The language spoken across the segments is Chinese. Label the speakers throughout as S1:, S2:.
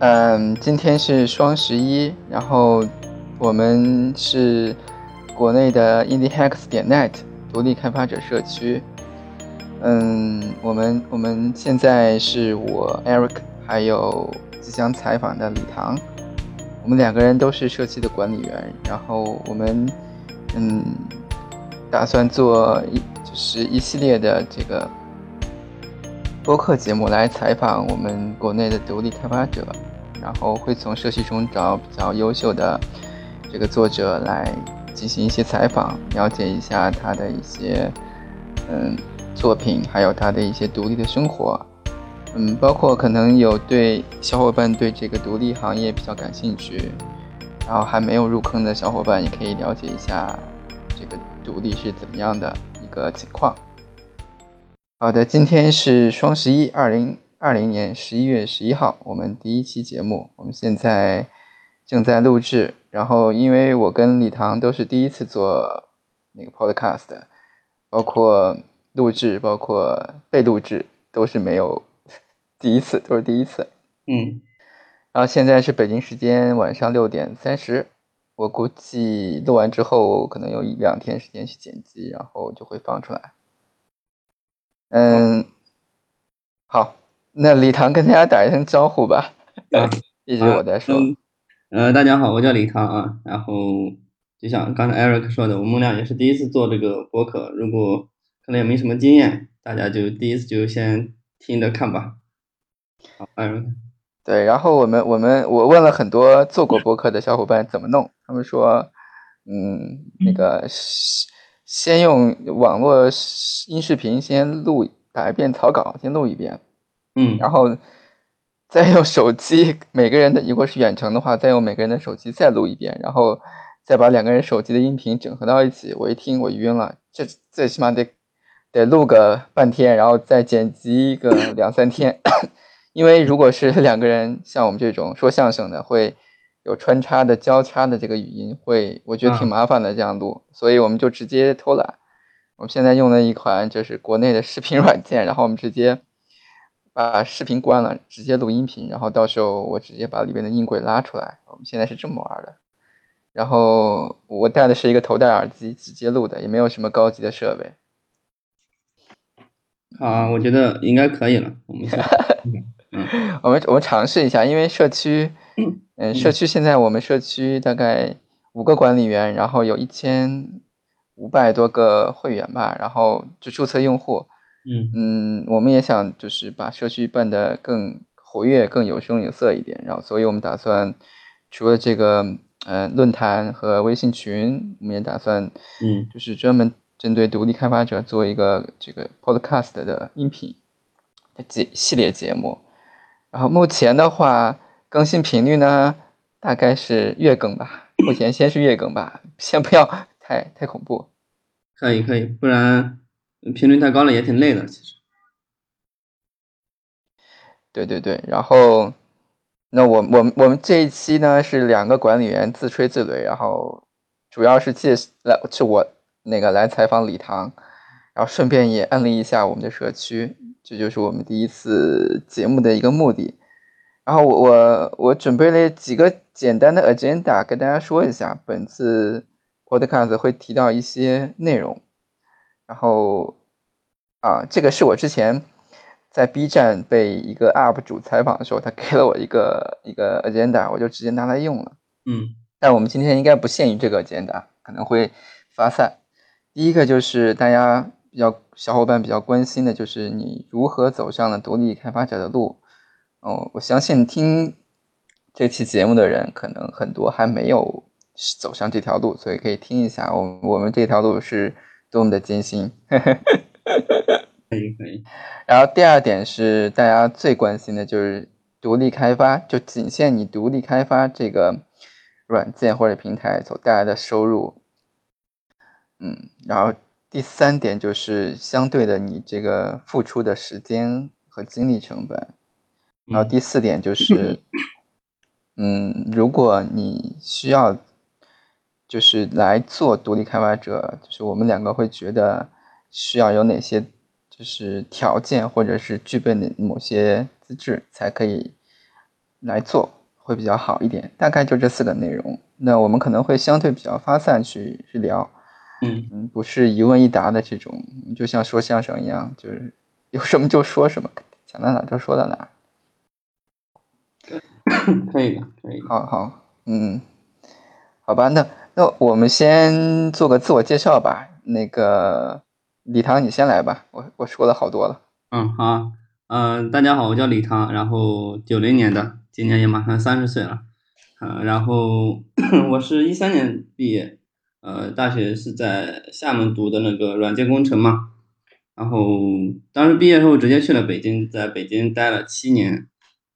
S1: 嗯，今天是双十一，然后我们是国内的 IndieHacks 点 net 独立开发者社区。嗯，我们我们现在是我 Eric，还有即将采访的李唐，我们两个人都是社区的管理员，然后我们嗯打算做一就是一系列的这个播客节目来采访我们国内的独立开发者，然后会从社区中找比较优秀的这个作者来进行一些采访，了解一下他的一些嗯。作品，还有他的一些独立的生活，嗯，包括可能有对小伙伴对这个独立行业比较感兴趣，然后还没有入坑的小伙伴也可以了解一下这个独立是怎么样的一个情况。好的，今天是双十一，二零二零年十一月十一号，我们第一期节目，我们现在正在录制。然后，因为我跟李唐都是第一次做那个 podcast，包括。录制包括被录制都是没有第一次，都是第一次。
S2: 嗯，
S1: 然后现在是北京时间晚上六点三十，我估计录完之后可能有一两天时间去剪辑，然后就会放出来。嗯，好，那李唐跟大家打一声招呼吧。
S2: 啊，
S1: 一直我在说。
S2: 呃，大家好，我叫李唐啊。然后就像刚才 Eric 说的，我们俩也是第一次做这个播客，如果。可能也没什么经验，大家就第一次就先听着看吧。好，嗯，
S1: 对，然后我们我们我问了很多做过播客的小伙伴怎么弄，他们说，嗯，那个先用网络音视频先录打一遍草稿，先录一遍，
S2: 嗯，
S1: 然后 再用手机，每个人的如果是远程的话，再用每个人的手机再录一遍，然后再把两个人手机的音频整合到一起。我一听我晕了，这最起码得。得录个半天，然后再剪辑个 两三天，因为如果是两个人，像我们这种说相声的，会有穿插的、交叉的这个语音，会我觉得挺麻烦的这样录，所以我们就直接偷懒。我们现在用的一款就是国内的视频软件，然后我们直接把视频关了，直接录音频，然后到时候我直接把里边的音轨拉出来。我们现在是这么玩的。然后我戴的是一个头戴耳机，直接录的，也没有什么高级的设备。
S2: 啊，我觉得应该可以了。我们，
S1: 我们我们尝试一下，因为社区，嗯，社区现在我们社区大概五个管理员，然后有一千五百多个会员吧，然后就注册用户。
S2: 嗯
S1: 嗯，我们也想就是把社区办得更活跃、更有声有色一点，然后所以我们打算除了这个嗯论坛和微信群，我们也打算
S2: 嗯
S1: 就是专门。针对独立开发者做一个这个 podcast 的音频的节系列节目，然后目前的话更新频率呢大概是月更吧，目前先是月更吧，先不要太太恐怖。
S2: 可以可以，不然频率太高了也挺累的，其实。
S1: 对对对，然后那我我们我们这一期呢是两个管理员自吹自擂，然后主要是介来是我。那个来采访礼堂，然后顺便也安利一下我们的社区，这就是我们第一次节目的一个目的。然后我我我准备了几个简单的 agenda 跟大家说一下，本次 podcast 会提到一些内容。然后啊，这个是我之前在 B 站被一个 UP 主采访的时候，他给了我一个一个 agenda，我就直接拿来用了。
S2: 嗯，
S1: 但我们今天应该不限于这个 agenda，可能会发散。第一个就是大家比较小伙伴比较关心的，就是你如何走上了独立开发者的路。哦，我相信听这期节目的人可能很多还没有走上这条路，所以可以听一下我我们这条路是多么的艰辛。
S2: 可以可以。
S1: 然后第二点是大家最关心的就是独立开发，就仅限你独立开发这个软件或者平台所带来的收入。嗯，然后第三点就是相对的，你这个付出的时间和精力成本。然后第四点就是，嗯，如果你需要就是来做独立开发者，就是我们两个会觉得需要有哪些就是条件或者是具备的某些资质才可以来做会比较好一点。大概就这四个内容。那我们可能会相对比较发散去去聊，
S2: 嗯
S1: 嗯，不是一问一答的这种，就像说相声一样，就是有什么就说什么，想到哪就说到哪。
S2: 可以的，可以。
S1: 好好，嗯，好吧，那那我们先做个自我介绍吧。那个李唐，你先来吧，我我说了好多了。
S2: 嗯，好，呃，大家好，我叫李唐，然后九零年的，今年也马上三十岁了，呃，然后 我是一三年毕业，呃，大学是在厦门读的那个软件工程嘛，然后当时毕业之后直接去了北京，在北京待了七年。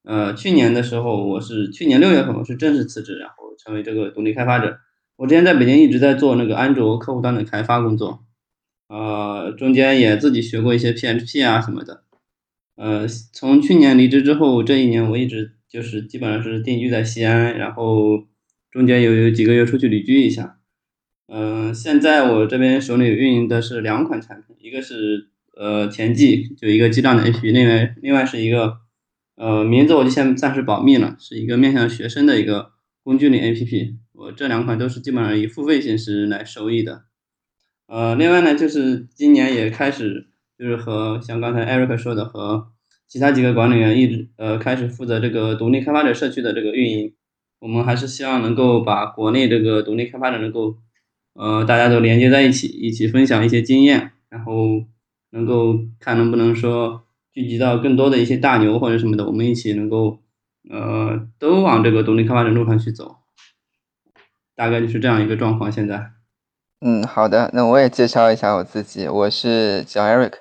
S2: 呃，去年的时候，我是去年六月份，我是正式辞职，然后成为这个独立开发者。我之前在北京一直在做那个安卓客户端的开发工作，呃，中间也自己学过一些 PHP 啊什么的。呃，从去年离职之后，这一年我一直就是基本上是定居在西安，然后中间有有几个月出去旅居一下。嗯，现在我这边手里运营的是两款产品，一个是呃前记，就一个记账的 APP，另外另外是一个。呃，名字我就先暂时保密了，是一个面向学生的一个工具类 APP。我这两款都是基本上以付费形式来收益的。呃，另外呢，就是今年也开始，就是和像刚才 Eric 说的，和其他几个管理员一直呃开始负责这个独立开发者社区的这个运营。我们还是希望能够把国内这个独立开发者能够呃大家都连接在一起，一起分享一些经验，然后能够看能不能说。聚集到更多的一些大牛或者什么的，我们一起能够，呃，都往这个独立开发者路上去走，大概就是这样一个状况。现在，
S1: 嗯，好的，那我也介绍一下我自己，我是叫 Eric，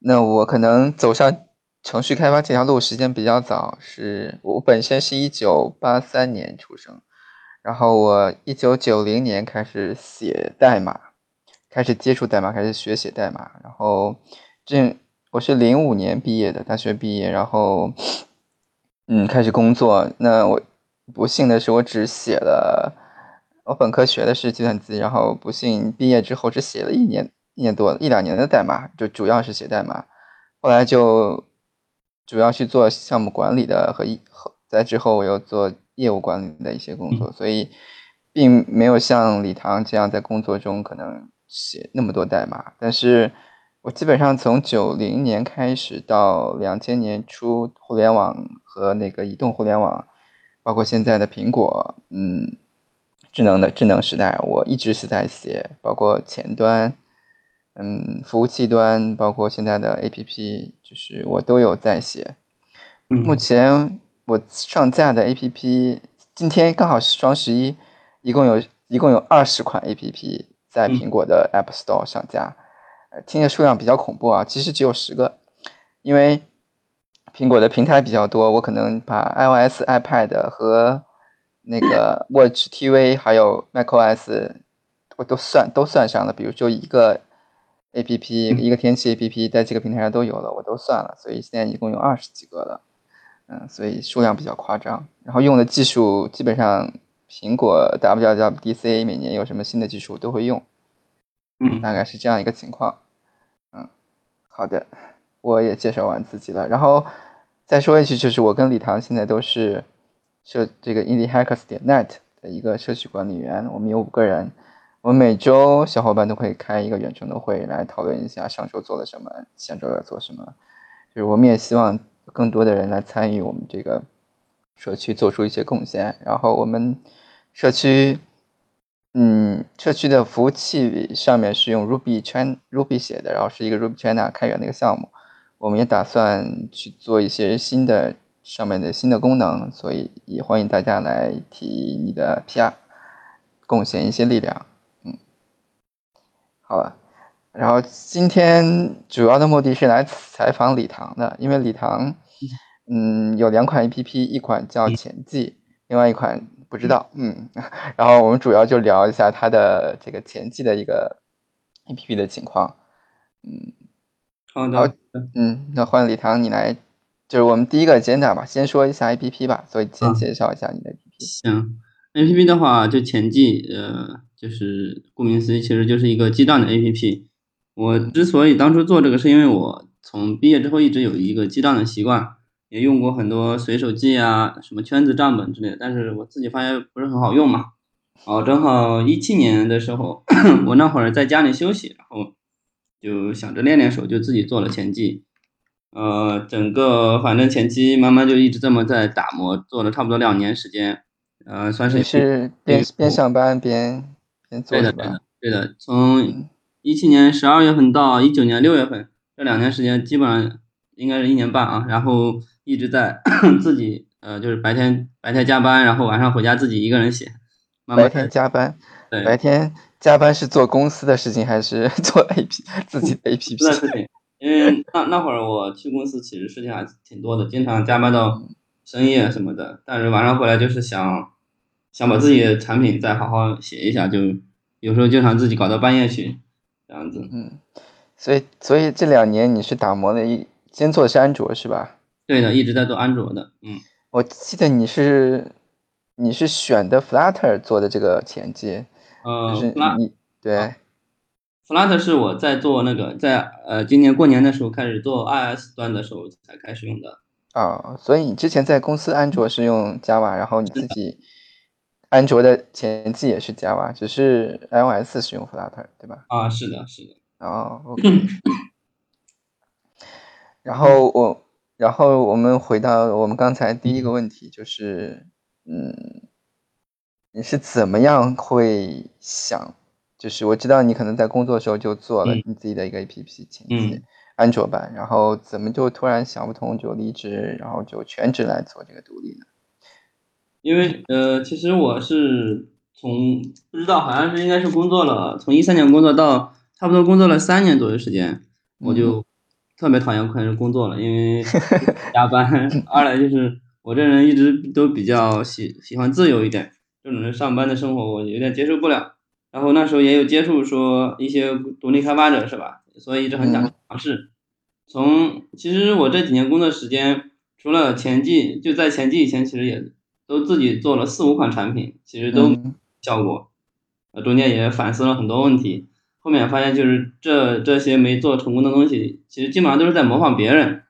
S1: 那我可能走上程序开发这条路时间比较早，是我本身是一九八三年出生，然后我一九九零年开始写代码，开始接触代码，开始学写代码，然后这。我是零五年毕业的，大学毕业，然后，嗯，开始工作。那我不幸的是，我只写了，我本科学的是计算机，然后不幸毕业之后只写了一年一年多一两年的代码，就主要是写代码。后来就主要去做项目管理的和一和在之后我又做业务管理的一些工作，所以并没有像李唐这样在工作中可能写那么多代码，但是。我基本上从九零年开始到两千年初，互联网和那个移动互联网，包括现在的苹果，嗯，智能的智能时代，我一直是在写，包括前端，嗯，服务器端，包括现在的 APP，就是我都有在写。目前我上架的 APP，今天刚好是双十一，一共有一共有二十款 APP 在苹果的 App Store 上架。听着数量比较恐怖啊，其实只有十个，因为苹果的平台比较多，我可能把 iOS、iPad 和那个 Watch TV 还有 macOS 我都算都算上了。比如就一个 APP，一个天气 APP 在这个平台上都有了，我都算了，所以现在一共有二十几个了。嗯，所以数量比较夸张。然后用的技术基本上苹果 WWDC 每年有什么新的技术都会用。
S2: 嗯，
S1: 大概是这样一个情况。嗯，好的，我也介绍完自己了，然后再说一句，就是我跟李唐现在都是社这个 IndieHackers 点 net 的一个社区管理员，我们有五个人，我们每周小伙伴都会开一个远程的会来讨论一下上周做了什么，下周要做什么。就是我们也希望更多的人来参与我们这个社区，做出一些贡献。然后我们社区。嗯，社区的服务器上面是用 Ruby China Ruby 写的，然后是一个 Ruby China 开源的一个项目。我们也打算去做一些新的上面的新的功能，所以也欢迎大家来提你的 PR，贡献一些力量。嗯，好了，然后今天主要的目的是来采访李唐的，因为李唐，嗯，有两款 APP，一款叫前记，另外一款。不知道，嗯，然后我们主要就聊一下它的这个前记的一个 A P P 的情况，嗯，
S2: 好的，
S1: 嗯，那换李唐你来，就是我们第一个简短吧，先说一下 A P P 吧，所以先介绍一下你的 A P P。
S2: 行，A P P 的话就前记，呃，就是顾名思义，其实就是一个记账的 A P P。我之所以当初做这个，是因为我从毕业之后一直有一个记账的习惯。也用过很多随手记啊，什么圈子账本之类的，但是我自己发现不是很好用嘛。哦，正好一七年的时候，我那会儿在家里休息，然后就想着练练手，就自己做了前记。呃，整个反正前期慢慢就一直这么在打磨，做了差不多两年时间，呃，算是
S1: 是边边上班边边做
S2: 的，对的，对的。从一七年十二月份到一九年六月份这两年时间，基本上应该是一年半啊，然后一直在 自己呃，就是白天白天加班，然后晚上回家自己一个人写。
S1: 白天加班，
S2: 对，
S1: 白天加班是做公司的事情还是 做 A P 自己的 A P P
S2: 的事情？因为那那会儿我去公司，其实事情还挺多的，经常加班到深夜什么的。但是晚上回来就是想想把自己的产品再好好写一下，就有时候经常自己搞到半夜去这样子。
S1: 嗯，所以所以这两年你是打磨的一先做的是安卓是吧？
S2: 对的，一直在做安卓的。嗯，
S1: 我记得你是你是选的 Flutter 做的这个前期，
S2: 呃，
S1: 就是你对。
S2: Flutter 是我在做那个，在呃今年过年的时候开始做 iOS 端的时候才开始用的。
S1: 啊，所以你之前在公司安卓是用 Java，然后你自己安卓的前期也是 Java，只是 iOS 是用 Flutter，对吧？
S2: 啊，是的，是的。
S1: 哦，OK。然后我，然后我们回到我们刚才第一个问题，就是，嗯，你是怎么样会想？就是我知道你可能在工作的时候就做了你自己的一个 A P P 前期安卓版，然后怎么就突然想不通就离职，然后就全职来做这个独立呢？
S2: 因为呃，其实我是从不知道，好像是应该是工作了，从一三年工作到差不多工作了三年左右时间，我就特别讨厌开始工作了，因为 加班，二来就是我这人一直都比较喜喜欢自由一点，这种上班的生活我有点接受不了。然后那时候也有接触说一些独立开发者是吧？所以一直很想尝试。从其实我这几年工作时间，除了前季，就在前季以前，其实也都自己做了四五款产品，其实都效果。呃，中间也反思了很多问题。后面发现就是这这些没做成功的东西，其实基本上都是在模仿别人，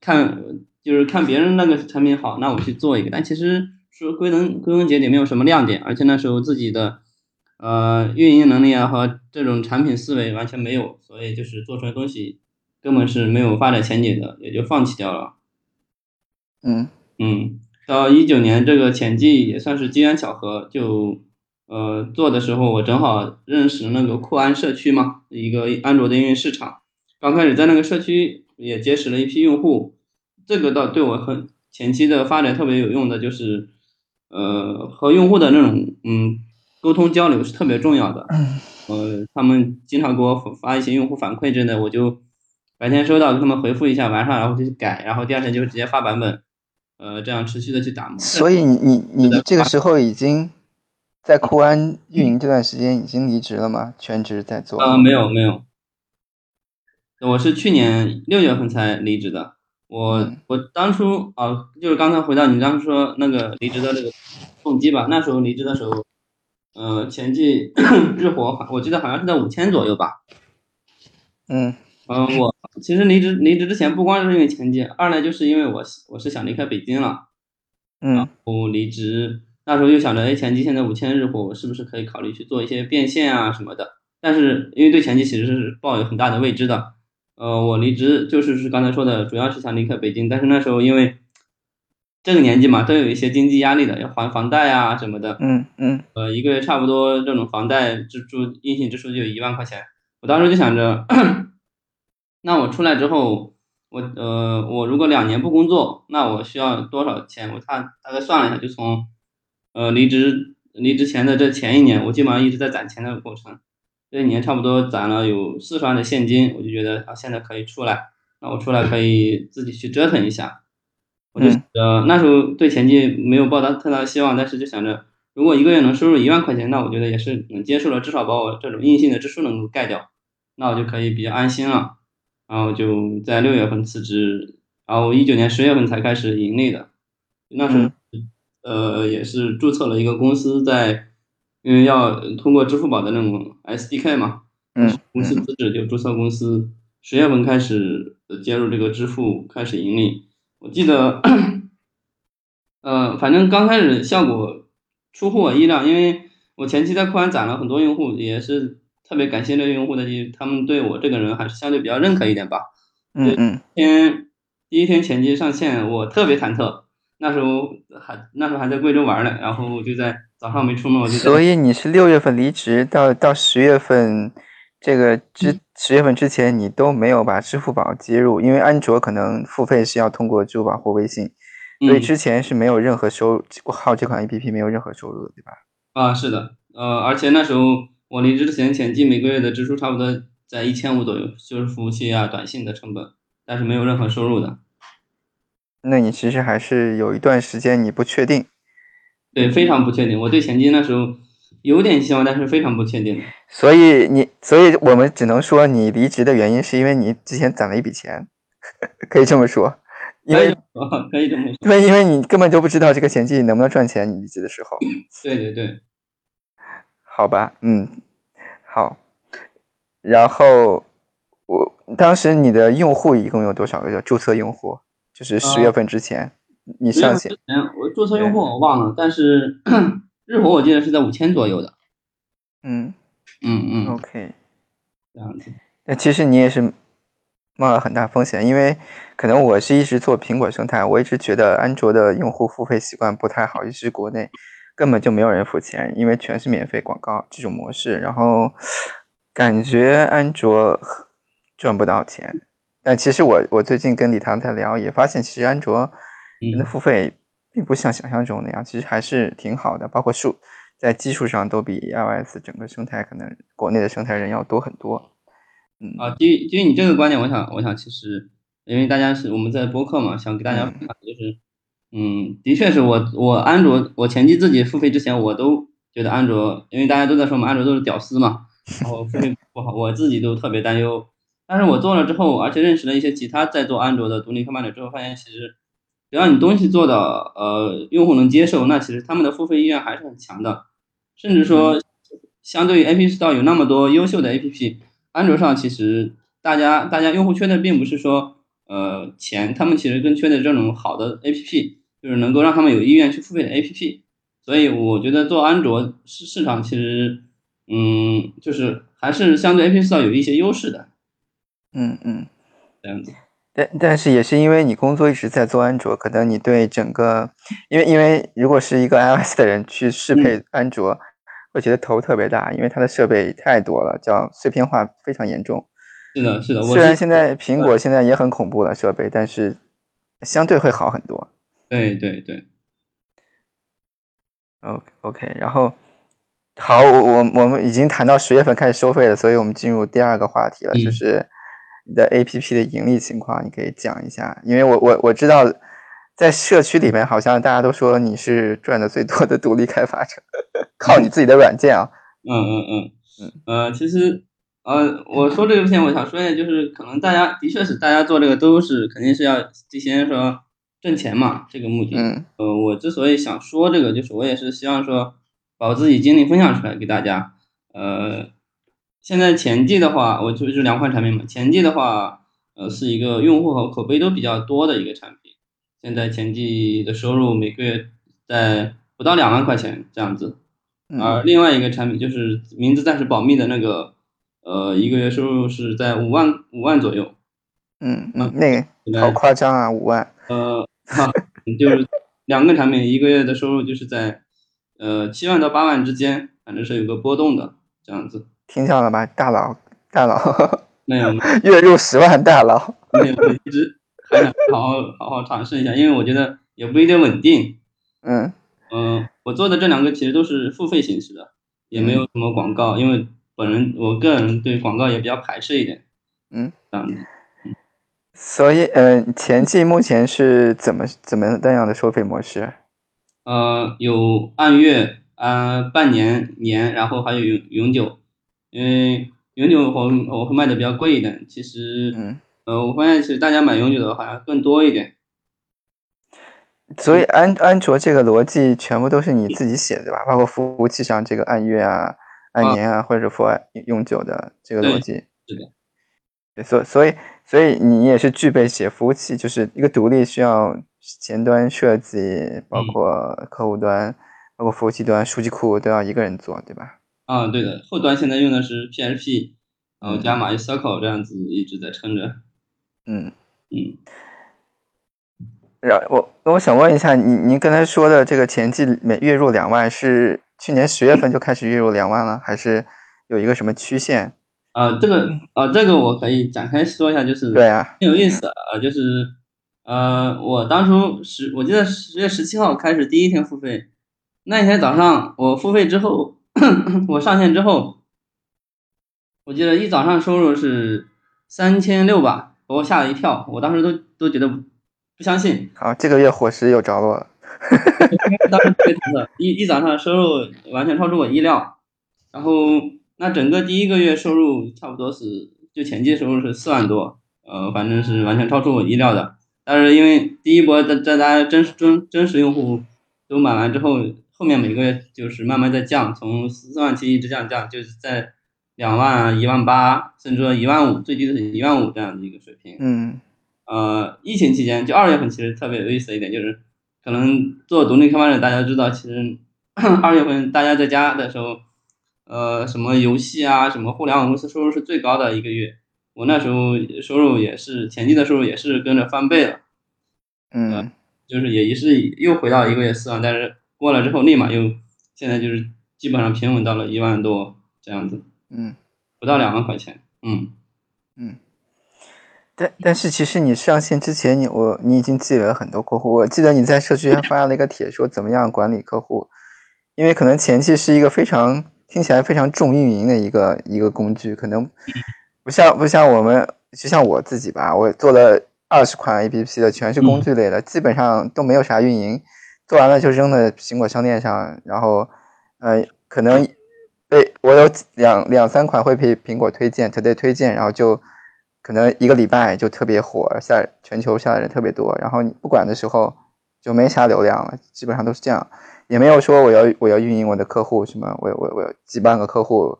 S2: 看就是看别人那个产品好，那我去做一个。但其实说归根归根结底没有什么亮点，而且那时候自己的。呃，运营能力啊和这种产品思维完全没有，所以就是做出来东西根本是没有发展前景的，也就放弃掉了。
S1: 嗯
S2: 嗯，到一九年这个前季也算是机缘巧合，就呃做的时候我正好认识那个酷安社区嘛，一个安卓的应用市场，刚开始在那个社区也结识了一批用户，这个倒对我很前期的发展特别有用的，就是呃和用户的那种嗯。沟通交流是特别重要的，呃，他们经常给我发一些用户反馈之类的，我就白天收到，给他们回复一下，晚上然后就去改，然后第二天就直接发版本，呃，这样持续的去打磨。
S1: 所以你你你这个时候已经在酷安运营这段时间已经离职了吗？全职在做？
S2: 啊，没有没有，我是去年六月份才离职的。我我当初啊，就是刚才回到你刚才说那个离职的那个动机吧，那时候离职的时候。呃，前季日活，我记得好像是在五千左右吧。
S1: 嗯
S2: 嗯，我其实离职离职之前，不光是因为前季，二来就是因为我我是想离开北京了。
S1: 嗯。
S2: 我离职那时候就想着，哎，前期现在五千日活，我是不是可以考虑去做一些变现啊什么的？但是因为对前期其实是抱有很大的未知的。呃，我离职就是是刚才说的，主要是想离开北京，但是那时候因为。这个年纪嘛，都有一些经济压力的，要还房贷啊什么的。
S1: 嗯嗯。
S2: 呃，一个月差不多这种房贷支出、硬性支出就一万块钱。我当时就想着，那我出来之后，我呃，我如果两年不工作，那我需要多少钱？我大大概算了一下，就从呃离职离职前的这前一年，我基本上一直在攒钱的过程。这一年差不多攒了有四十万的现金，我就觉得啊，现在可以出来。那我出来可以自己去折腾一下。我就呃那时候对前期没有抱大太大的希望，但是就想着如果一个月能收入一万块钱，那我觉得也是能接受了，至少把我这种硬性的支出能够盖掉，那我就可以比较安心了。然后就在六月份辞职，然后一九年十月份才开始盈利的。那时候呃也是注册了一个公司，在因为要通过支付宝的那种 SDK 嘛，
S1: 嗯，
S2: 公司资质就注册公司，十月份开始接入这个支付，开始盈利。我记得，呃，反正刚开始效果出乎我意料，因为我前期在酷玩攒了很多用户，也是特别感谢这些用户的，他们对我这个人还是相对比较认可一点吧。
S1: 嗯嗯。
S2: 天第一天前期上线，我特别忐忑，那时候还那时候还在贵州玩呢，然后我就在早上没出门，我就。
S1: 所以你是六月份离职，到到十月份。这个之十月份之前，你都没有把支付宝接入，因为安卓可能付费是要通过支付宝或微信，所以之前是没有任何收入，号这款 A P P 没有任何收入的，对吧？
S2: 啊，是的，呃，而且那时候我离职之前，前期每个月的支出差不多在一千五左右，就是服务器啊、短信的成本，但是没有任何收入的。
S1: 那你其实还是有一段时间你不确定，
S2: 对，非常不确定。我对前期那时候。有点希望，但是非常不确定。
S1: 所以你，所以我们只能说你离职的原因是因为你之前攒了一笔钱，可以这么说。因为
S2: 可以这么说。
S1: 因为因为你根本就不知道这个前期能不能赚钱，你离职的时候。
S2: 对对对。
S1: 好吧，嗯，好。然后我当时你的用户一共有多少个？叫注册用户，就是十月份之前你上线。
S2: 我注册用户我忘了，但是。日活我记得是在五千左右的，嗯嗯嗯
S1: ，OK，
S2: 这样子。
S1: 那其实你也是冒了很大风险，因为可能我是一直做苹果生态，我一直觉得安卓的用户付费习惯不太好，尤其是国内根本就没有人付钱，因为全是免费广告这种模式，然后感觉安卓赚不到钱。但其实我我最近跟李唐在聊，也发现其实安卓人的付费。并不像想象中那样，其实还是挺好的，包括数在技术上都比 iOS 整个生态可能国内的生态人要多很多。嗯
S2: 啊，基于基于你这个观点，我想我想其实因为大家是我们在播客嘛，想给大家分享就是，嗯，的确是我我安卓我前期自己付费之前，我都觉得安卓，因为大家都在说嘛，安卓都是屌丝嘛，然后付费不好，我自己都特别担忧。但是我做了之后，而且认识了一些其他在做安卓的独立开发者之后，发现其实。只要你东西做的呃用户能接受，那其实他们的付费意愿还是很强的。甚至说，相对于 App Store 有那么多优秀的 App，安卓上其实大家大家用户缺的并不是说呃钱，他们其实更缺的这种好的 App，就是能够让他们有意愿去付费的 App。所以我觉得做安卓市市场其实嗯就是还是相对 App Store 有一些优势的。
S1: 嗯嗯，
S2: 这样子。
S1: 但但是也是因为你工作一直在做安卓，可能你对整个，因为因为如果是一个 iOS 的人去适配安卓，会觉得头特别大，因为它的设备太多了，叫碎片化非常严重。
S2: 是的，是的。
S1: 虽然现在苹果现在也很恐怖了设备，但是相对会好很多。
S2: 对对对。
S1: OK OK，然后好，我我们已经谈到十月份开始收费了，所以我们进入第二个话题了，就是。你的 A P P 的盈利情况，你可以讲一下，因为我我我知道，在社区里面好像大家都说你是赚的最多的独立开发者，靠你自己的软件啊。
S2: 嗯嗯嗯嗯呃，其实呃，我说这个之前，我想说一下，就是可能大家的确是大家做这个都是肯定是要提前说挣钱嘛，这个目的。
S1: 嗯。
S2: 呃，我之所以想说这个，就是我也是希望说把我自己经历分享出来给大家，呃。现在前季的话，我就是两款产品嘛。前季的话，呃，是一个用户和口碑都比较多的一个产品。现在前季的收入每个月在不到两万块钱这样子。而另外一个产品就是名字暂时保密的那个，呃，一个月收入是在五万五万左右。
S1: 嗯嗯，那个好夸张啊，五万。
S2: 呃，就是两个产品一个月的收入就是在呃七万到八万之间，反正是有个波动的这样子。
S1: 听见了吧，大佬，大佬，
S2: 没有，
S1: 月入十万大佬，
S2: 没有，一直还想好好好好尝试一下，因为我觉得也不一定稳定。
S1: 嗯
S2: 嗯，我做的这两个其实都是付费形式的，也没有什么广告，因为本人我个人对广告也比较排斥一点。
S1: 嗯，
S2: 这样的。
S1: 所以，嗯，前期目前是怎么怎么那样的收费模式？
S2: 呃，有按月、按半年、年，然后还有永永久。因为永久我我会卖的比较贵一点，其实，
S1: 嗯，
S2: 呃，我发现其实大家买永久的好像更多一点。
S1: 所以安安卓这个逻辑全部都是你自己写的吧？包括服务器上这个按月啊、按年啊，或者说永久的这个逻辑。
S2: 是的。
S1: 所所以所以你也是具备写服务器，就是一个独立需要前端设计，包括客户端，包括服务器端、数据库都要一个人做，对吧？
S2: 啊，对的，后端现在用的是 PHP，然后加 MySQL 这样子一直在撑着。
S1: 嗯
S2: 嗯。
S1: 然我那我想问一下，你您刚才说的这个前期每月入两万，是去年十月份就开始月入两万了，还是有一个什么曲线？
S2: 啊，这个啊，这个我可以展开说一下，就是
S1: 对啊，
S2: 挺有意思啊，就是呃，我当初十，我记得十月十七号开始第一天付费，那一天早上我付费之后，我上线之后，我记得一早上收入是三千六吧，把我吓了一跳，我当时都都觉得。不相信，
S1: 好，这个月伙食有着落了。
S2: 当时特别忐忑，一一早上收入完全超出我意料。然后，那整个第一个月收入差不多是，就前期收入是四万多，呃，反正是完全超出我意料的。但是因为第一波在在大家真实真真实用户都买完之后，后面每个月就是慢慢在降，从四万七一直降降，就是在两万、一万八，甚至说一万五，最低的是一万五这样的一个水平。
S1: 嗯。
S2: 呃，疫情期间就二月份，其实特别有意思的一点就是，可能做独立开发者，大家知道，其实 二月份大家在家的时候，呃，什么游戏啊，什么互联网公司收入是最高的一个月。我那时候收入也是前期的收入也是跟着翻倍了，
S1: 嗯，
S2: 就是也是又回到一个月四万，但是过了之后立马又现在就是基本上平稳到了一万多这样子，
S1: 嗯，
S2: 不到两万块钱，
S1: 嗯，嗯。但但是其实你上线之前，你我你已经积累了很多客户。我记得你在社区还发了一个帖，说怎么样管理客户，因为可能前期是一个非常听起来非常重运营的一个一个工具，可能不像不像我们，就像我自己吧，我做了二十款 APP 的，全是工具类的，基本上都没有啥运营，做完了就扔在苹果商店上，然后呃可能被我有两两三款会被苹果推荐，特别推荐，然后就。可能一个礼拜就特别火，下全球下的人特别多，然后你不管的时候就没啥流量了，基本上都是这样，也没有说我要我要运营我的客户什么，我我我几万个客户，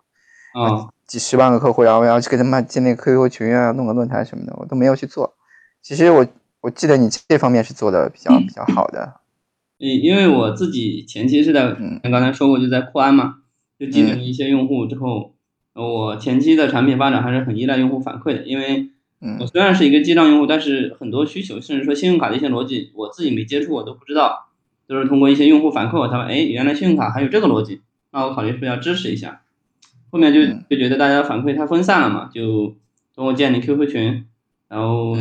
S2: 啊，
S1: 几十万个客户，然后我要去给他们建那个 QQ 群啊，弄个论坛什么的，我都没有去做。其实我我记得你这方面是做的比较 比较好的。
S2: 因因为我自己前期是在，嗯，刚才说过就在扩安嘛，就积累一些用户之后。我前期的产品发展还是很依赖用户反馈的，因为我虽然是一个记账用户，但是很多需求，甚至说信用卡的一些逻辑，我自己没接触，我都不知道，都是通过一些用户反馈，我才哎，原来信用卡还有这个逻辑，那我考虑是不是要支持一下。后面就就觉得大家反馈太分散了嘛，就通过建立 QQ 群，然后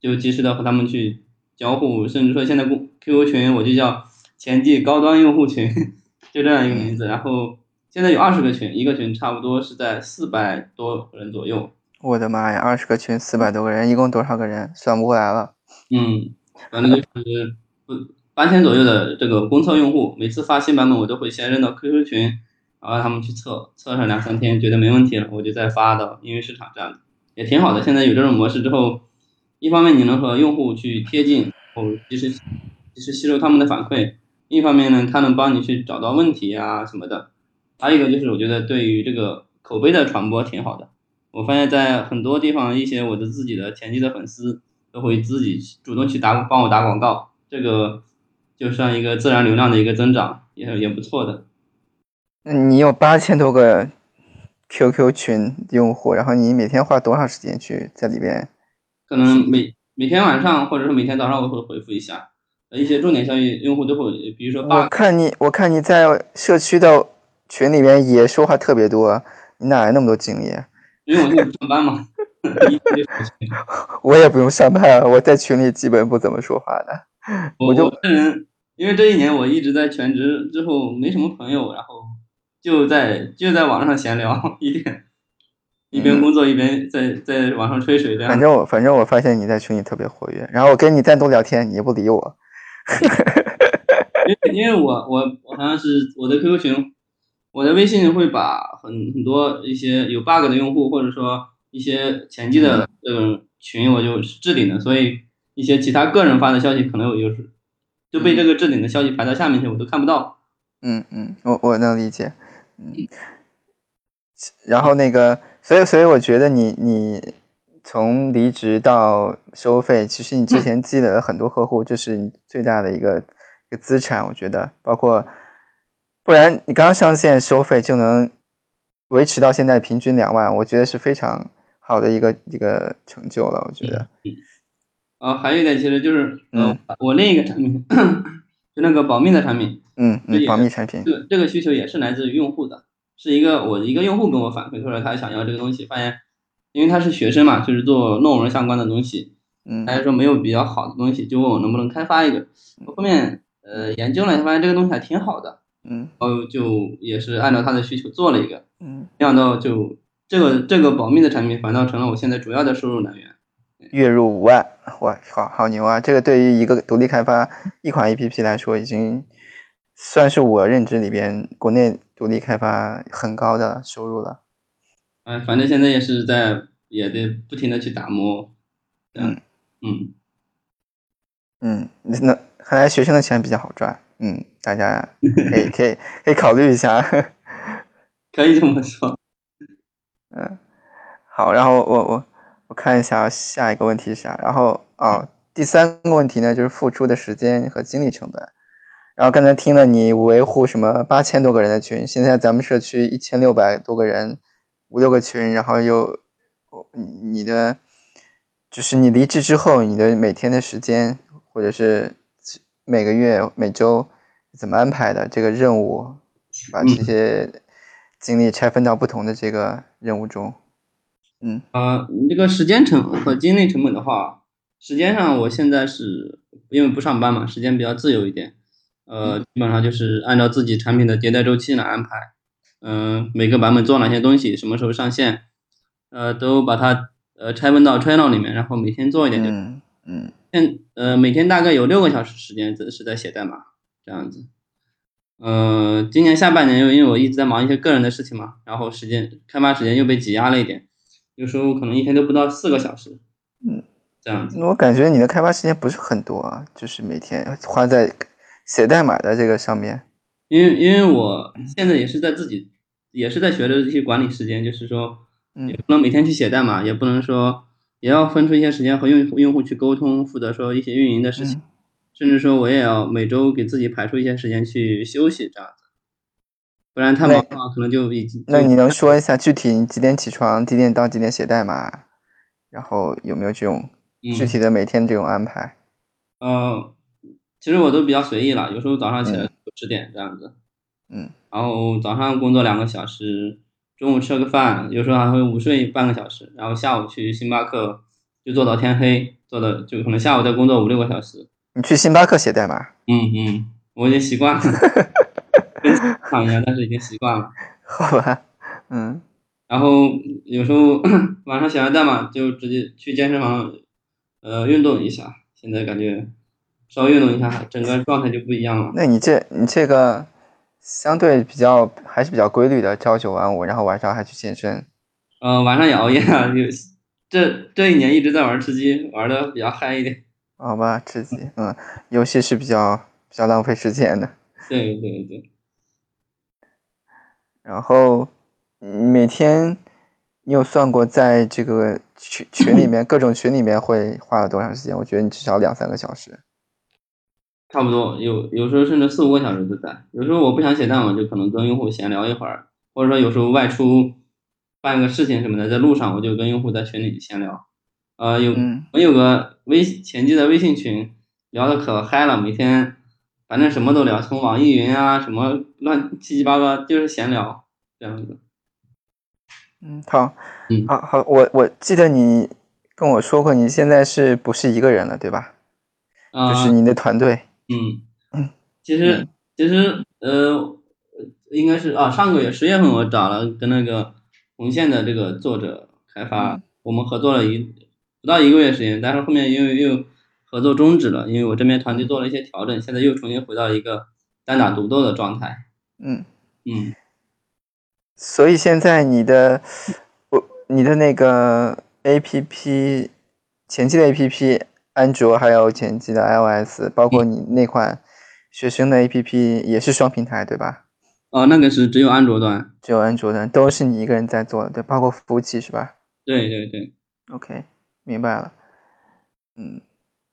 S2: 就及时的和他们去交互，甚至说现在 QQ 群我就叫前季高端用户群，就这样一个名字，然后。现在有二十个群，一个群差不多是在四百多人左右。
S1: 我的妈呀，二十个群四百多个人，一共多少个人？算不过来了。
S2: 嗯，反正就是不八千左右的这个公测用户，每次发新版本我都会先扔到 QQ 群，然后他们去测，测上两三天觉得没问题了，我就再发到应用市场这样的，也挺好的。现在有这种模式之后，一方面你能和用户去贴近，或及时及时吸收他们的反馈；，另一方面呢，它能帮你去找到问题啊什么的。还有一个就是，我觉得对于这个口碑的传播挺好的。我发现，在很多地方，一些我的自己的前期的粉丝都会自己主动去打帮我打广告，这个就算一个自然流量的一个增长，也也不错的。
S1: 那你有八千多个 QQ 群用户，然后你每天花多长时间去在里边？
S2: 可能每每天晚上，或者是每天早上，我会回复一下一些重点消息，用户都会，比如说。
S1: 我看你，我看你在社区的。群里面也说话特别多，你哪来那么多精力？
S2: 因为我在上班嘛。
S1: 我也不用上班，我在群里基本不怎么说话的。
S2: 我
S1: 就
S2: 这人，因为这一年我一直在全职之后没什么朋友，然后就在就在网上闲聊，一边一边工作一边在在网上吹水这样。
S1: 反正我反正我发现你在群里特别活跃，然后我跟你单独聊天，你也不理我。
S2: 因为因为我我我好像是我的 QQ 群。我的微信会把很很多一些有 bug 的用户，或者说一些前期的这种群，我就置顶的，所以一些其他个人发的消息，可能有时就被这个置顶的消息排到下面去，我都看不到。
S1: 嗯嗯，我我能理解。嗯，然后那个，所以所以我觉得你你从离职到收费，其实你之前积累了很多客户，这是你最大的一个一个资产，我觉得。包括，不然你刚上线收费就能维持到现在平均两万，我觉得是非常好的一个一个成就了，我觉得。
S2: 啊，还有一点其实就是，嗯，我另一个产品，就那个保密的产品，
S1: 嗯嗯，保密产品，
S2: 这个这个需求也是来自于用户的，是一个我一个用户跟我反馈出来，他想要这个东西，发现，因为他是学生嘛，就是做论文相关的东西，
S1: 嗯，
S2: 他就说没有比较好的东西，就问我能不能开发一个，我后面呃研究了一下，发现这个东西还挺好的，
S1: 嗯，
S2: 然后就也是按照他的需求做了一个，
S1: 嗯，
S2: 没想到就这个这个保密的产品反倒成了我现在主要的收入来源。
S1: 月入五万，我靠好牛啊！这个对于一个独立开发一款 APP 来说，已经算是我认知里边国内独立开发很高的收入了。
S2: 哎，反正现在也是在，也得不停的去打磨。
S1: 嗯
S2: 嗯
S1: 嗯，那看来学生的钱比较好赚。嗯，大家可以可以 可以考虑一下。
S2: 可以这么说。
S1: 嗯，好，然后我我。我看一下下一个问题是啥，然后啊，第三个问题呢就是付出的时间和精力成本。然后刚才听了你维护什么八千多个人的群，现在咱们社区一千六百多个人，五六个群，然后又你的就是你离职之后，你的每天的时间或者是每个月每周怎么安排的这个任务，把这些精力拆分到不同的这个任务中。嗯
S2: 啊，你这个时间成本和精力成本的话，时间上我现在是因为不上班嘛，时间比较自由一点，呃，基本上就是按照自己产品的迭代周期来安排，嗯，每个版本做哪些东西，什么时候上线，呃，都把它呃拆分到 channel 里面，然后每天做一点就，
S1: 嗯，
S2: 现呃每天大概有六个小时时间是在写代码这样子，呃，今年下半年又因为我一直在忙一些个人的事情嘛，然后时间开发时间又被挤压了一点。有时候可能一天都不到四个小时，
S1: 嗯，
S2: 这样子。
S1: 我感觉你的开发时间不是很多啊，就是每天花在写代码的这个上面。
S2: 因为因为我现在也是在自己也是在学的这些管理时间，就是说，也不能每天去写代码，也不能说也要分出一些时间和用用户去沟通，负责说一些运营的事情，甚至说我也要每周给自己排出一些时间去休息，这样子。不然太忙的话，可能就已经。
S1: 那你能说一下具体你几点起床，几点到几点写代码，然后有没有这种具体的每天这种安排？
S2: 呃，其实我都比较随意了，有时候早上起来十点这样子，
S1: 嗯，
S2: 然后早上工作两个小时，中午吃个饭，有时候还会午睡半个小时，然后下午去星巴克就做到天黑，做的就可能下午再工作五六个小时。
S1: 你去星巴克写代码？
S2: 嗯嗯，我已经习惯了。躺一下，但是已经习惯了。
S1: 好吧，嗯。
S2: 然后有时候晚上写完代码就直接去健身房，呃，运动一下。现在感觉稍微运动一下，整个状态就不一样了。
S1: 那你这你这个相对比较还是比较规律的，朝九晚五，然后晚上还去健身。
S2: 呃，晚上也熬夜啊，就这这一年一直在玩吃鸡，玩的比较嗨一点。
S1: 好吧，吃鸡，嗯，游戏是比较比较浪费时间的。
S2: 对 对对。
S1: 然后每天你有算过在这个群群里面各种群里面会花了多长时间？我觉得你至少两三个小时，
S2: 差不多有有时候甚至四五个小时都在。有时候我不想写代码，就可能跟用户闲聊一会儿，或者说有时候外出办个事情什么的，在路上我就跟用户在群里闲聊。呃，有我有个微前期的微信群，聊的可嗨了，每天。反正什么都聊，从网易云啊，什么乱七七八八，就是闲聊这样子。
S1: 嗯，好，嗯，好好，我我记得你跟我说过，你现在是不是一个人了，对吧？
S2: 啊，
S1: 就是你的团队。
S2: 嗯嗯，其实其实呃，应该是啊，上个月十月份我找了跟那个红线的这个作者开发，我们合作了一不到一个月时间，但是后面因为又。合作终止了，因为我这边团队做了一些调整，现在又重新回到一个单打独斗的状态。
S1: 嗯
S2: 嗯，
S1: 所以现在你的我你的那个 A P P 前期的 A P P 安卓还有前期的 I O S，包括你那款学生的 A P P 也是双平台对吧？
S2: 哦，那个是只有安卓端，
S1: 只有安卓端，都是你一个人在做，对，包括服务器是吧？
S2: 对对对。
S1: OK。明白了。嗯，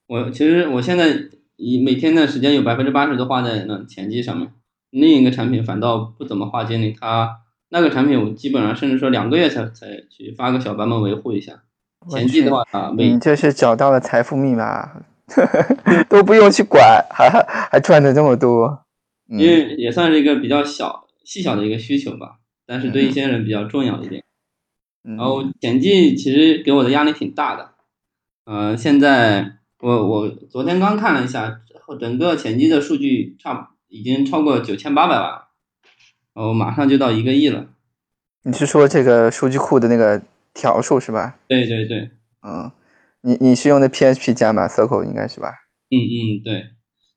S2: 我其实我现在以每天的时间有百分之八十都花在那前期上面，另一个产品反倒不怎么花精力。它那个产品我基本上甚至说两个月才才去发个小版本维护一下。前期的话啊，
S1: 你这是找到了财富密码，都不用去管，还还赚的这么多。
S2: 因为也算是一个比较小细小的一个需求吧，但是对一些人比较重要一点。然后前期其实给我的压力挺大的。呃，现在我我昨天刚看了一下，整个前期的数据差已经超过九千八百万，然后马上就到一个亿了。
S1: 你是说这个数据库的那个条数是吧？
S2: 对对对，
S1: 嗯，你你是用的 PHP 加码 Circle 应该是吧？
S2: 嗯嗯，对，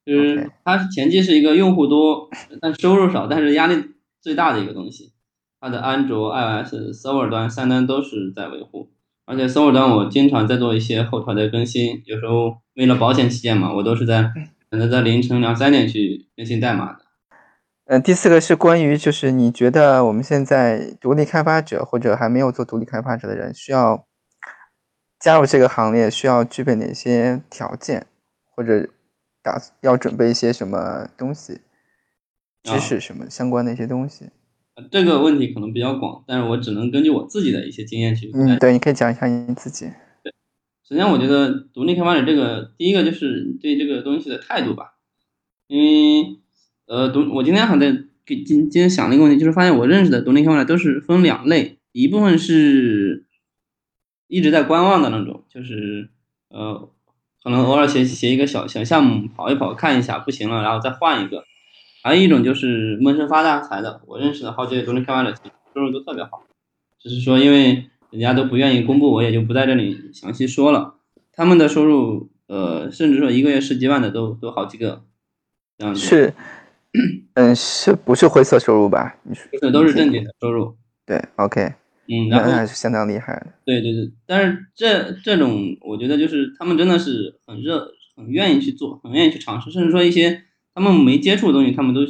S2: 就是它前期是一个用户多，但收入少，但是压力最大的一个东西。它的安卓、iOS、Server 端三端都是在维护。而且 server 端我经常在做一些后台的更新，有时候为了保险起见嘛，我都是在可能在凌晨两三点去更新代码的。
S1: 嗯，第四个是关于就是你觉得我们现在独立开发者或者还没有做独立开发者的人需要加入这个行列，需要具备哪些条件，或者打要准备一些什么东西，知识什么相关的一些东西。
S2: 这个问题可能比较广，但是我只能根据我自己的一些经验去。
S1: 嗯，对，你可以讲一下你自己。
S2: 对，首先我觉得独立开发者这个第一个就是对这个东西的态度吧，因为呃，独我今天还在给今今天想了一个问题，就是发现我认识的独立开发者都是分两类，一部分是一直在观望的那种，就是呃，可能偶尔写写一个小小项目跑一跑看一下不行了，然后再换一个。还有一种就是闷声发大财的，我认识的好几个独立开发者收入都特别好，只是说因为人家都不愿意公布，我也就不在这里详细说了。他们的收入，呃，甚至说一个月十几万的都都好几个，这样子
S1: 是，嗯，是不是灰色收入吧？
S2: 不是，都是正经的收入。
S1: 对，OK，
S2: 嗯，那
S1: 还是相当厉害的。
S2: 对对对，但是这这种我觉得就是他们真的是很热，很愿意去做，很愿意去尝试，甚至说一些。他们没接触的东西，他们都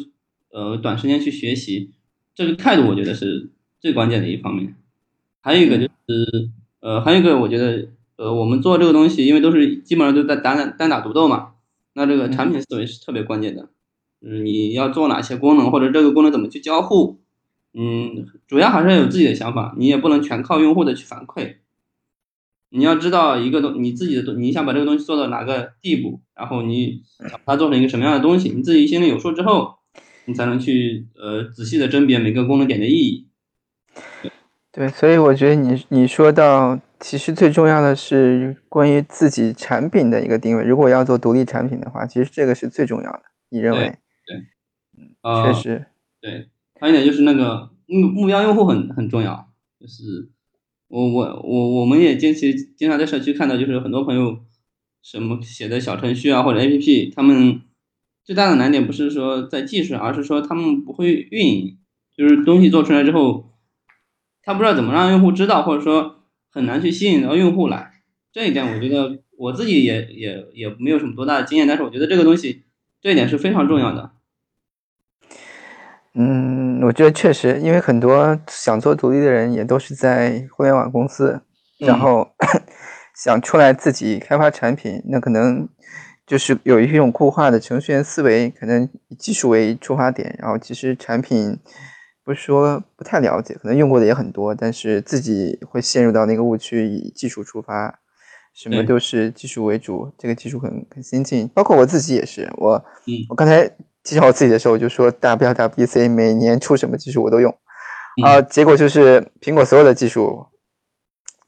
S2: 呃短时间去学习，这个态度我觉得是最关键的一方面。还有一个就是呃，还有一个我觉得呃，我们做这个东西，因为都是基本上都在单打单打独斗嘛，那这个产品思维是特别关键的。嗯，你要做哪些功能，或者这个功能怎么去交互，嗯，主要还是要有自己的想法，你也不能全靠用户的去反馈。你要知道一个东，你自己的东，你想把这个东西做到哪个地步，然后你想把它做成一个什么样的东西，你自己心里有数之后，你才能去呃仔细的甄别每个功能点的意义。
S1: 对，所以我觉得你你说到，其实最重要的是关于自己产品的一个定位。如果要做独立产品的话，其实这个是最重要的。你认为？确实。
S2: 对，还有一点就是那个目目标用户很很重要，就是。我我我我们也经其经常在社区看到，就是很多朋友什么写的小程序啊或者 APP，他们最大的难点不是说在技术，而是说他们不会运营，就是东西做出来之后，他不知道怎么让用户知道，或者说很难去吸引到用户来。这一点我觉得我自己也也也没有什么多大的经验，但是我觉得这个东西这一点是非常重要的。
S1: 嗯，我觉得确实，因为很多想做独立的人也都是在互联网公司，然后 想出来自己开发产品，那可能就是有一种固化的程序员思维，可能以技术为出发点，然后其实产品不是说不太了解，可能用过的也很多，但是自己会陷入到那个误区，以技术出发，什么都是技术为主，这个技术很很先进，包括我自己也是，我我刚才。介绍我自己的时候，我就说 WWDC 每年出什么技术我都用，啊，结果就是苹果所有的技术，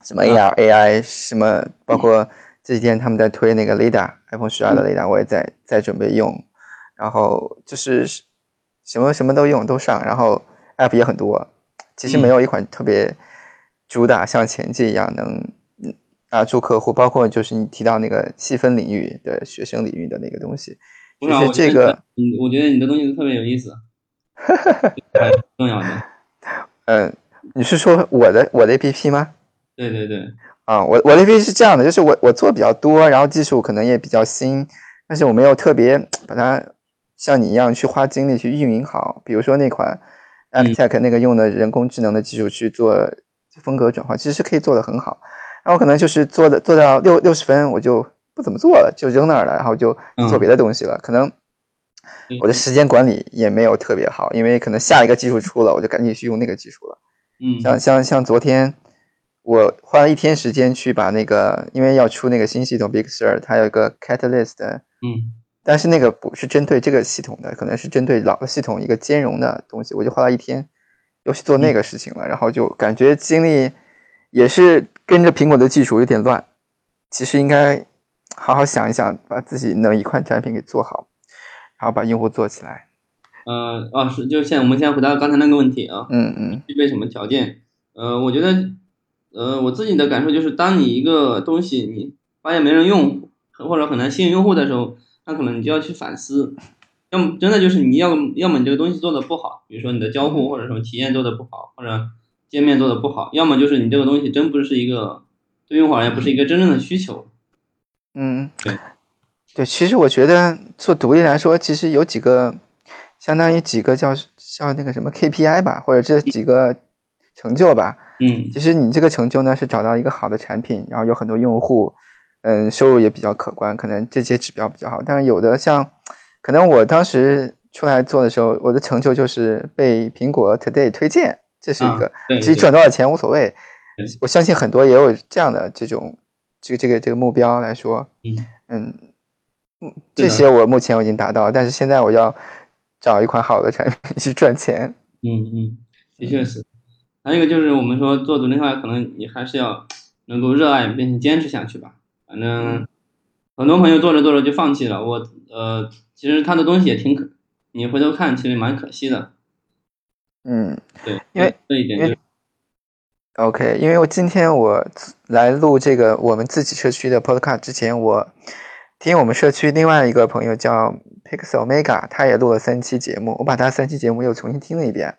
S1: 什么 AR、AI，什么包括这几天他们在推那个雷达，iPhone 十二的雷达，我也在在准备用，然后就是什么什么都用都上，然后 App 也很多，其实没有一款特别主打像前期一样能啊住客户，包括就是你提到那个细分领域的学生领域的那个东西。
S2: 其
S1: 实这个，
S2: 嗯，我觉得你的东西特别有意思，重要的。
S1: 嗯，你是说我的我的 A P P 吗？
S2: 对对对。
S1: 啊，我我的 A P P 是这样的，就是我我做比较多，然后技术可能也比较新，但是我没有特别把它像你一样去花精力去运营好。比如说那款 a p t e c h 那个用的人工智能的技术去做风格转换，其实是可以做的很好。然后可能就是做的做到六六十分，我就不怎么做了，就扔那儿了，然后就做别的东西了。可能我的时间管理也没有特别好，因为可能下一个技术出了，我就赶紧去用那个技术了。
S2: 嗯，
S1: 像像像昨天，我花了一天时间去把那个，因为要出那个新系统 Big Sur，它有一个 Catalyst，
S2: 嗯，
S1: 但是那个不是针对这个系统的，可能是针对老的系统一个兼容的东西，我就花了一天又去做那个事情了，然后就感觉精力也是跟着苹果的技术有点乱，其实应该好好想一想，把自己能一款产品给做好，然后把用户做起来。
S2: 呃，哦，是，就现在我们先回答刚才那个问题啊，
S1: 嗯嗯
S2: 具备什么条件？呃，我觉得，呃，我自己的感受就是，当你一个东西你发现没人用，或者很难吸引用户的时候，那可能你就要去反思，要么真的就是你要要么你这个东西做的不好，比如说你的交互或者什么体验做的不好，或者界面做的不好，要么就是你这个东西真不是一个对用户而言不是一个真正的需求。
S1: 嗯，
S2: 对
S1: 对，其实我觉得做独立来说，其实有几个。相当于几个叫叫那个什么 KPI 吧，或者这几个成就吧。
S2: 嗯，
S1: 其实你这个成就呢是找到一个好的产品，然后有很多用户，嗯，收入也比较可观，可能这些指标比较好。但是有的像，可能我当时出来做的时候，我的成就就是被苹果 Today 推荐，这是一个。其实赚多少钱无所谓。我相信很多也有这样的这种这个这个这个目标来说。嗯嗯，这些我目前我已经达到，但是现在我要。找一款好的产品 去赚钱。
S2: 嗯嗯，的确是。还有一个就是我们说做独立化，可能你还是要能够热爱并且坚持下去吧。反正很多朋友做着做着就放弃了。我呃，其实他的东西也挺可，你回头看其实蛮可惜的。
S1: 嗯，
S2: 对，
S1: 因为
S2: 这一点就
S1: OK，因为我今天我来录这个我们自己社区的 Podcast 之前，我听我们社区另外一个朋友叫。Pixel Mega，他也录了三期节目，我把他三期节目又重新听了一遍。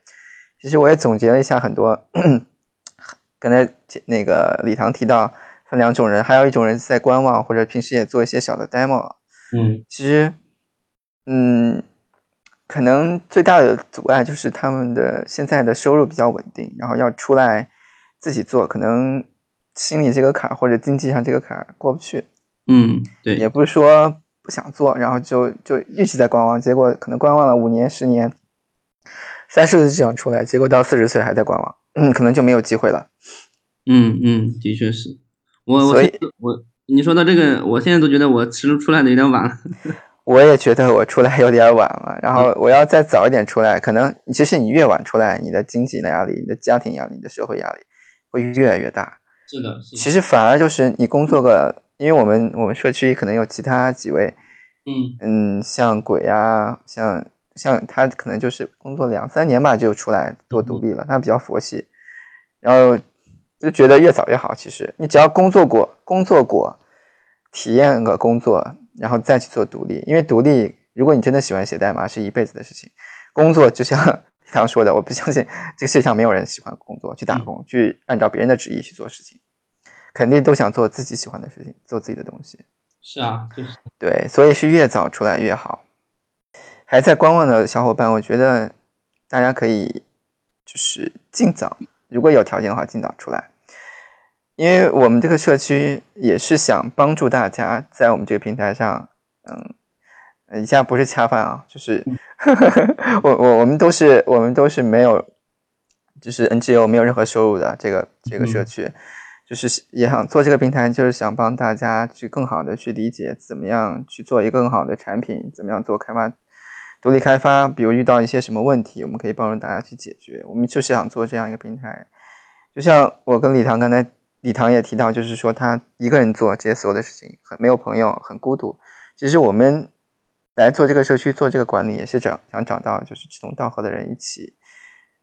S1: 其实我也总结了一下很多，刚才那个李唐提到分两种人，还有一种人在观望，或者平时也做一些小的 demo。
S2: 嗯，
S1: 其实，嗯，可能最大的阻碍就是他们的现在的收入比较稳定，然后要出来自己做，可能心里这个坎或者经济上这个坎过不去。
S2: 嗯，对，
S1: 也不是说。不想做，然后就就一直在观望，结果可能观望了五年、十年，三十岁就想出来，结果到四十岁还在观望，嗯，可能就没有机会了。
S2: 嗯嗯，的确是。我我我，你说到这个，我现在都觉得我其实出来的有点晚了。
S1: 我也觉得我出来有点晚了，然后我要再早一点出来，可能其实你越晚出来，你的经济的压力、你的家庭压力、你的社会压力会越来越大。
S2: 是的，
S1: 其实反而就是你工作个。因为我们我们社区可能有其他几位，
S2: 嗯
S1: 嗯，像鬼啊，像像他可能就是工作两三年吧就出来做独立了，他比较佛系，然后就觉得越早越好。其实你只要工作过，工作过，体验个工作，然后再去做独立。因为独立，如果你真的喜欢写代码，是一辈子的事情。工作就像刚刚说的，我不相信 这个世界上没有人喜欢工作，去打工，去按照别人的旨意去做事情。肯定都想做自己喜欢的事情，做自己的东西。
S2: 是啊，就是
S1: 对，所以是越早出来越好。还在观望的小伙伴，我觉得大家可以就是尽早，如果有条件的话，尽早出来。因为我们这个社区也是想帮助大家在我们这个平台上，嗯，以下不是恰饭啊，就是 我我我们都是我们都是没有，就是 NGO 没有任何收入的这个这个社区。就是也想做这个平台，就是想帮大家去更好的去理解怎么样去做一个更好的产品，怎么样做开发、独立开发。比如遇到一些什么问题，我们可以帮助大家去解决。我们就是想做这样一个平台。就像我跟李唐刚才，李唐也提到，就是说他一个人做这些所有的事情，很没有朋友，很孤独。其实我们来做这个社区，做这个管理，也是想想找到就是志同道合的人一起，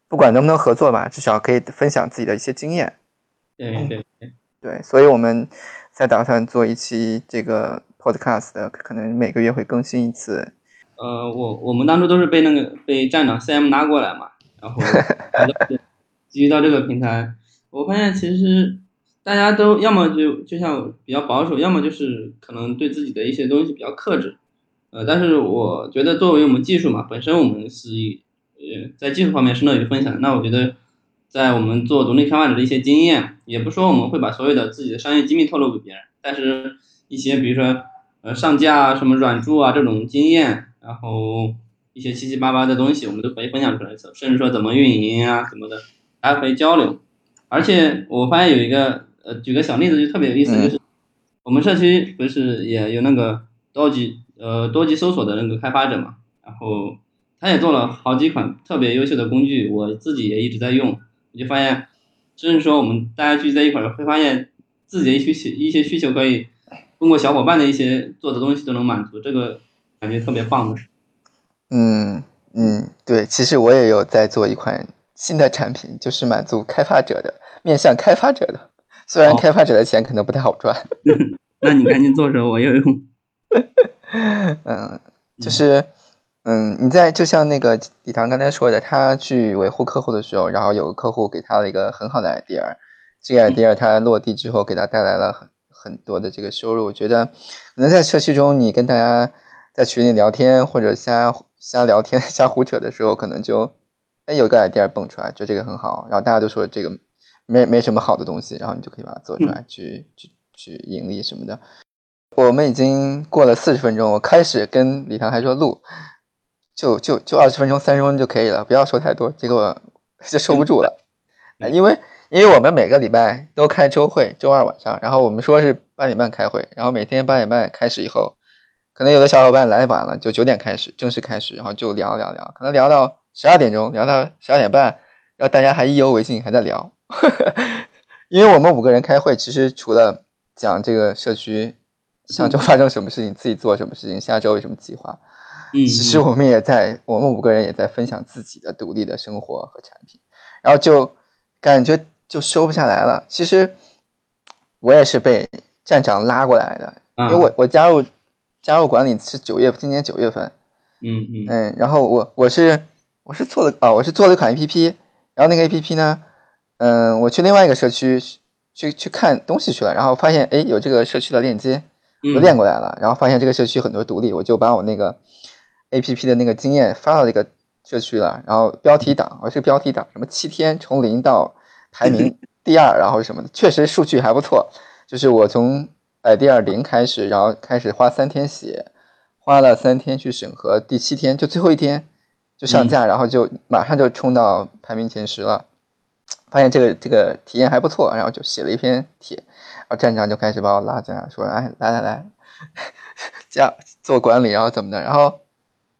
S1: 不管能不能合作吧，至少可以分享自己的一些经验。
S2: 对对
S1: 对，所以我们在打算做一期这个 podcast，可能每个月会更新一次。
S2: 呃，我我们当初都是被那个被站长 CM 拉过来嘛，然后基于到这个平台，我发现其实大家都要么就就像比较保守，要么就是可能对自己的一些东西比较克制。呃，但是我觉得作为我们技术嘛，本身我们是呃在技术方面是乐于分享，那我觉得。在我们做独立开发者的一些经验，也不说我们会把所有的自己的商业机密透露给别人，但是一些比如说呃上架啊、什么软著啊这种经验，然后一些七七八八的东西，我们都可以分享出来，甚至说怎么运营啊什么的，大家可以交流。而且我发现有一个呃，举个小例子就特别有意思，就是我们社区不是也有那个高级呃多级搜索的那个开发者嘛，然后他也做了好几款特别优秀的工具，我自己也一直在用。我就发现，就是说我们大家聚在一块儿，会发现自己的需求一些需求可以通过小伙伴的一些做的东西都能满足，这个感觉特别棒的。
S1: 嗯嗯，对，其实我也有在做一款新的产品，就是满足开发者的，面向开发者的。虽然开发者的钱可能不太好赚。
S2: 那你赶紧做着，我要用。
S1: 嗯，就是。嗯，你在就像那个李唐刚才说的，他去维护客户的时候，然后有个客户给他了一个很好的 idea，这个 idea 他落地之后给他带来了很很多的这个收入。我觉得可能在社区中，你跟大家在群里聊天或者瞎瞎聊天、瞎胡扯的时候，可能就哎有个 idea 蹦出来，就这个很好，然后大家都说这个没没什么好的东西，然后你就可以把它做出来，去去去盈利什么的。我们已经过了四十分钟，我开始跟李唐还说录。就就就二十分钟、三十分钟就可以了，不要说太多，结果 就收不住了。因为因为我们每个礼拜都开周会，周二晚上，然后我们说是八点半开会，然后每天八点半开始以后，可能有的小伙伴来晚了，就九点开始正式开始，然后就聊聊聊，可能聊到十二点钟，聊到十二点半，然后大家还意犹未尽，还在聊。因为我们五个人开会，其实除了讲这个社区上周发生什么事情，自己做什么事情，下周有什么计划。嗯其实我们也在，我们五个人也在分享自己的独立的生活和产品，然后就感觉就收不下来了。其实我也是被站长拉过来的，因为我我加入加入管理是九月，今年九月份，
S2: 嗯嗯。
S1: 嗯，然后我我是我是做了啊，我是做了一款 A P P，然后那个 A P P 呢，嗯，我去另外一个社区去去看东西去了，然后发现哎有这个社区的链接，我练过来了，然后发现这个社区很多独立，我就把我那个。A P P 的那个经验发到这个社区了，然后标题党，我是标题党，什么七天从零到排名 第二，然后什么的，确实数据还不错。就是我从呃第二零开始，然后开始花三天写，花了三天去审核，第七天就最后一天就上架，然后就马上就冲到排名前十了。发现这个这个体验还不错，然后就写了一篇帖，然后站长就开始把我拉进来，说：“哎，来来来，加做管理，然后怎么的，然后。”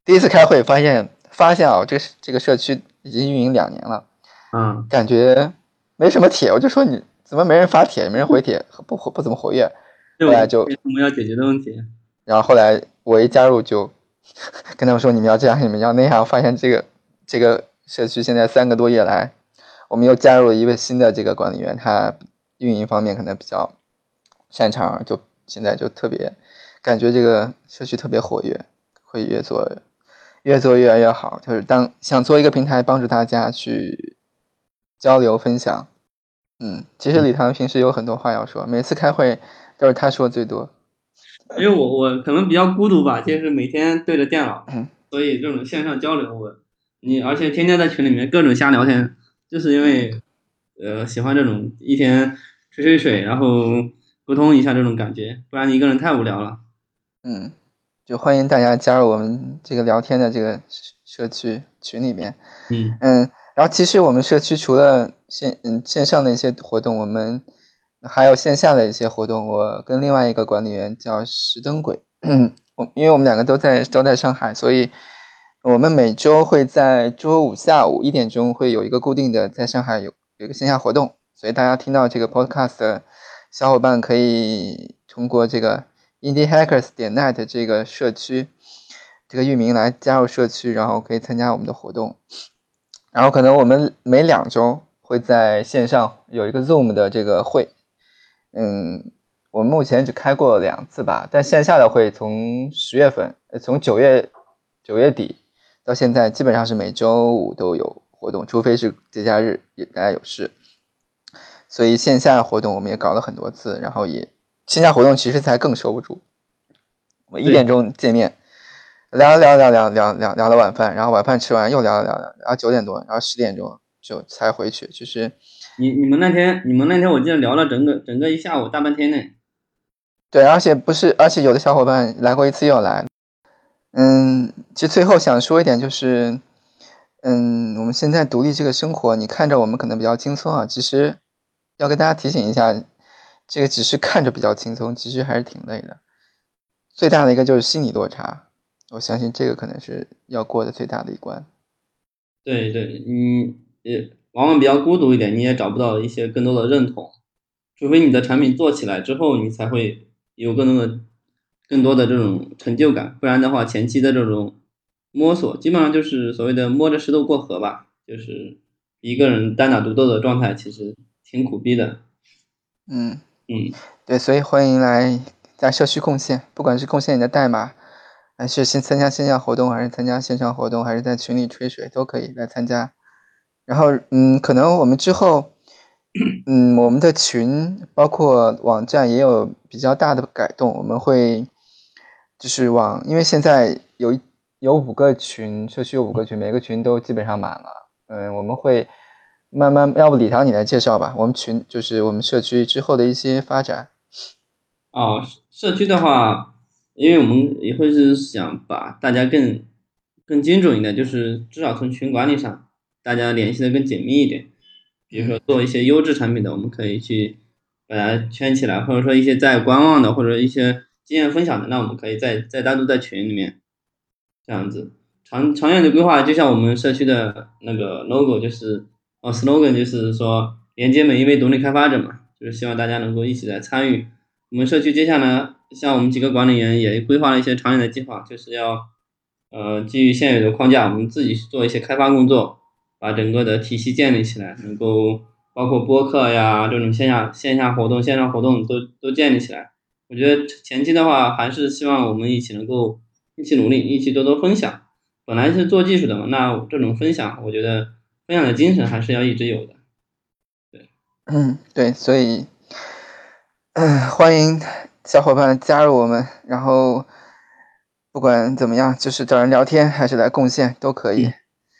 S1: 第一次开会发现，发现啊，这个这个社区已经运营两年了，
S2: 嗯，
S1: 感觉没什么帖，我就说你怎么没人发帖，没人回帖，不活不怎么活跃，后来就
S2: 我们要解决的问题。
S1: 然后后来我一加入就 跟他们说你们要这样，你们要那样，发现这个这个社区现在三个多月来，我们又加入了一位新的这个管理员，他运营方面可能比较擅长，就现在就特别感觉这个社区特别活跃，会越做。越做越来越好，就是当想做一个平台帮助大家去交流分享。嗯，其实李唐平时有很多话要说，每次开会都是他说最多。
S2: 因为我我可能比较孤独吧，就是每天对着电脑，所以这种线上交流，我你而且天天在群里面各种瞎聊天，就是因为呃喜欢这种一天吹吹水，然后沟通一下这种感觉，不然你一个人太无聊了。
S1: 嗯。就欢迎大家加入我们这个聊天的这个社区群里面，
S2: 嗯
S1: 嗯，然后其实我们社区除了线嗯线上的一些活动，我们还有线下的一些活动。我跟另外一个管理员叫石灯鬼，我因为我们两个都在都在上海，所以我们每周会在周五下午一点钟会有一个固定的在上海有有一个线下活动，所以大家听到这个 podcast 的小伙伴可以通过这个。indiehackers 点 net 这个社区，这个域名来加入社区，然后可以参加我们的活动。然后可能我们每两周会在线上有一个 Zoom 的这个会，嗯，我们目前只开过两次吧。但线下的会从十月份，呃从九月九月底到现在，基本上是每周五都有活动，除非是节假日也大家有事。所以线下活动我们也搞了很多次，然后也。线下活动其实才更收不住。我一点钟见面，聊聊聊聊聊聊聊了晚饭，然后晚饭吃完又聊聊聊聊，然后九点多，然后十点钟就才回去。就是
S2: 你你们那天你们那天我记得聊了整个整个一下午大半天呢。
S1: 对，而且不是，而且有的小伙伴来过一次又来。嗯，其实最后想说一点就是，嗯，我们现在独立这个生活，你看着我们可能比较轻松啊，其实要跟大家提醒一下，这个只是看着比较轻松，其实还是挺累的。最大的一个就是心理落差，我相信这个可能是要过的最大的一关。
S2: 对对，你也往往比较孤独一点，你也找不到一些更多的认同，除非你的产品做起来之后，你才会有更多的。更多的这种成就感，不然的话，前期的这种摸索，基本上就是所谓的摸着石头过河吧，就是一个人单打独斗的状态，其实挺苦逼的。
S1: 嗯
S2: 嗯，
S1: 对，所以欢迎来在社区贡献，不管是贡献你的代码，还是先参加线下活动，还是参加线上活动，还是在群里吹水，都可以来参加。然后，嗯，可能我们之后。嗯，我们的群包括网站也有比较大的改动，我们会就是往，因为现在有有五个群，社区有五个群，每个群都基本上满了。嗯，我们会慢慢，要不李唐你来介绍吧？我们群就是我们社区之后的一些发展。
S2: 哦，社区的话，因为我们也会是想把大家更更精准一点，就是至少从群管理上，大家联系的更紧密一点。比如说做一些优质产品的，我们可以去把它圈起来，或者说一些在观望的，或者一些经验分享的，那我们可以再再单独在群里面这样子。长长远的规划，就像我们社区的那个 logo，就是哦 slogan，就是说连接每一位独立开发者嘛，就是希望大家能够一起来参与。我们社区接下来，像我们几个管理员也规划了一些长远的计划，就是要呃基于现有的框架，我们自己去做一些开发工作。把整个的体系建立起来，能够包括播客呀这种线下线下活动、线上活动都都建立起来。我觉得前期的话，还是希望我们一起能够一起努力，一起多多分享。本来是做技术的嘛，那这种分享，我觉得分享的精神还是要一直有的。对，
S1: 嗯，对，所以，嗯，欢迎小伙伴加入我们，然后不管怎么样，就是找人聊天还是来贡献都可以。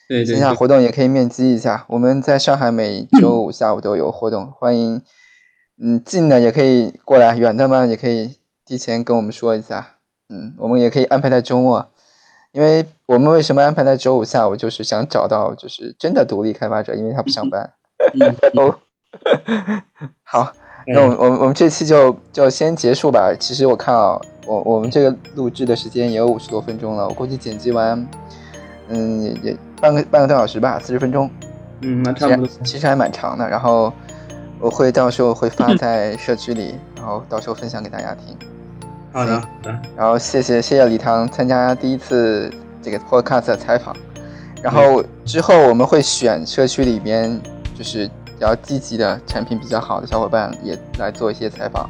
S2: 对
S1: 线下活动也可以面基一下，我们在上海每周五下午都有活动，欢迎，嗯，近的也可以过来，远的嘛也可以提前跟我们说一下，嗯，我们也可以安排在周末，因为我们为什么安排在周五下午，就是想找到就是真的独立开发者，因为他不上班。哦，好，那我我我们这期就就先结束吧。其实我看啊，我我们这个录制的时间也有五十多分钟了，我估计剪辑完，嗯，也也。半个半个多小时吧，四十分钟，
S2: 嗯，那差不多，
S1: 其实还蛮长的。然后我会到时候会发 在社区里，然后到时候分享给大家听。
S2: 好的，好
S1: 的。然后谢谢谢谢李唐参加第一次这个 podcast 的采访。然后之后我们会选社区里边就是比较积极的产品比较好的小伙伴也来做一些采访。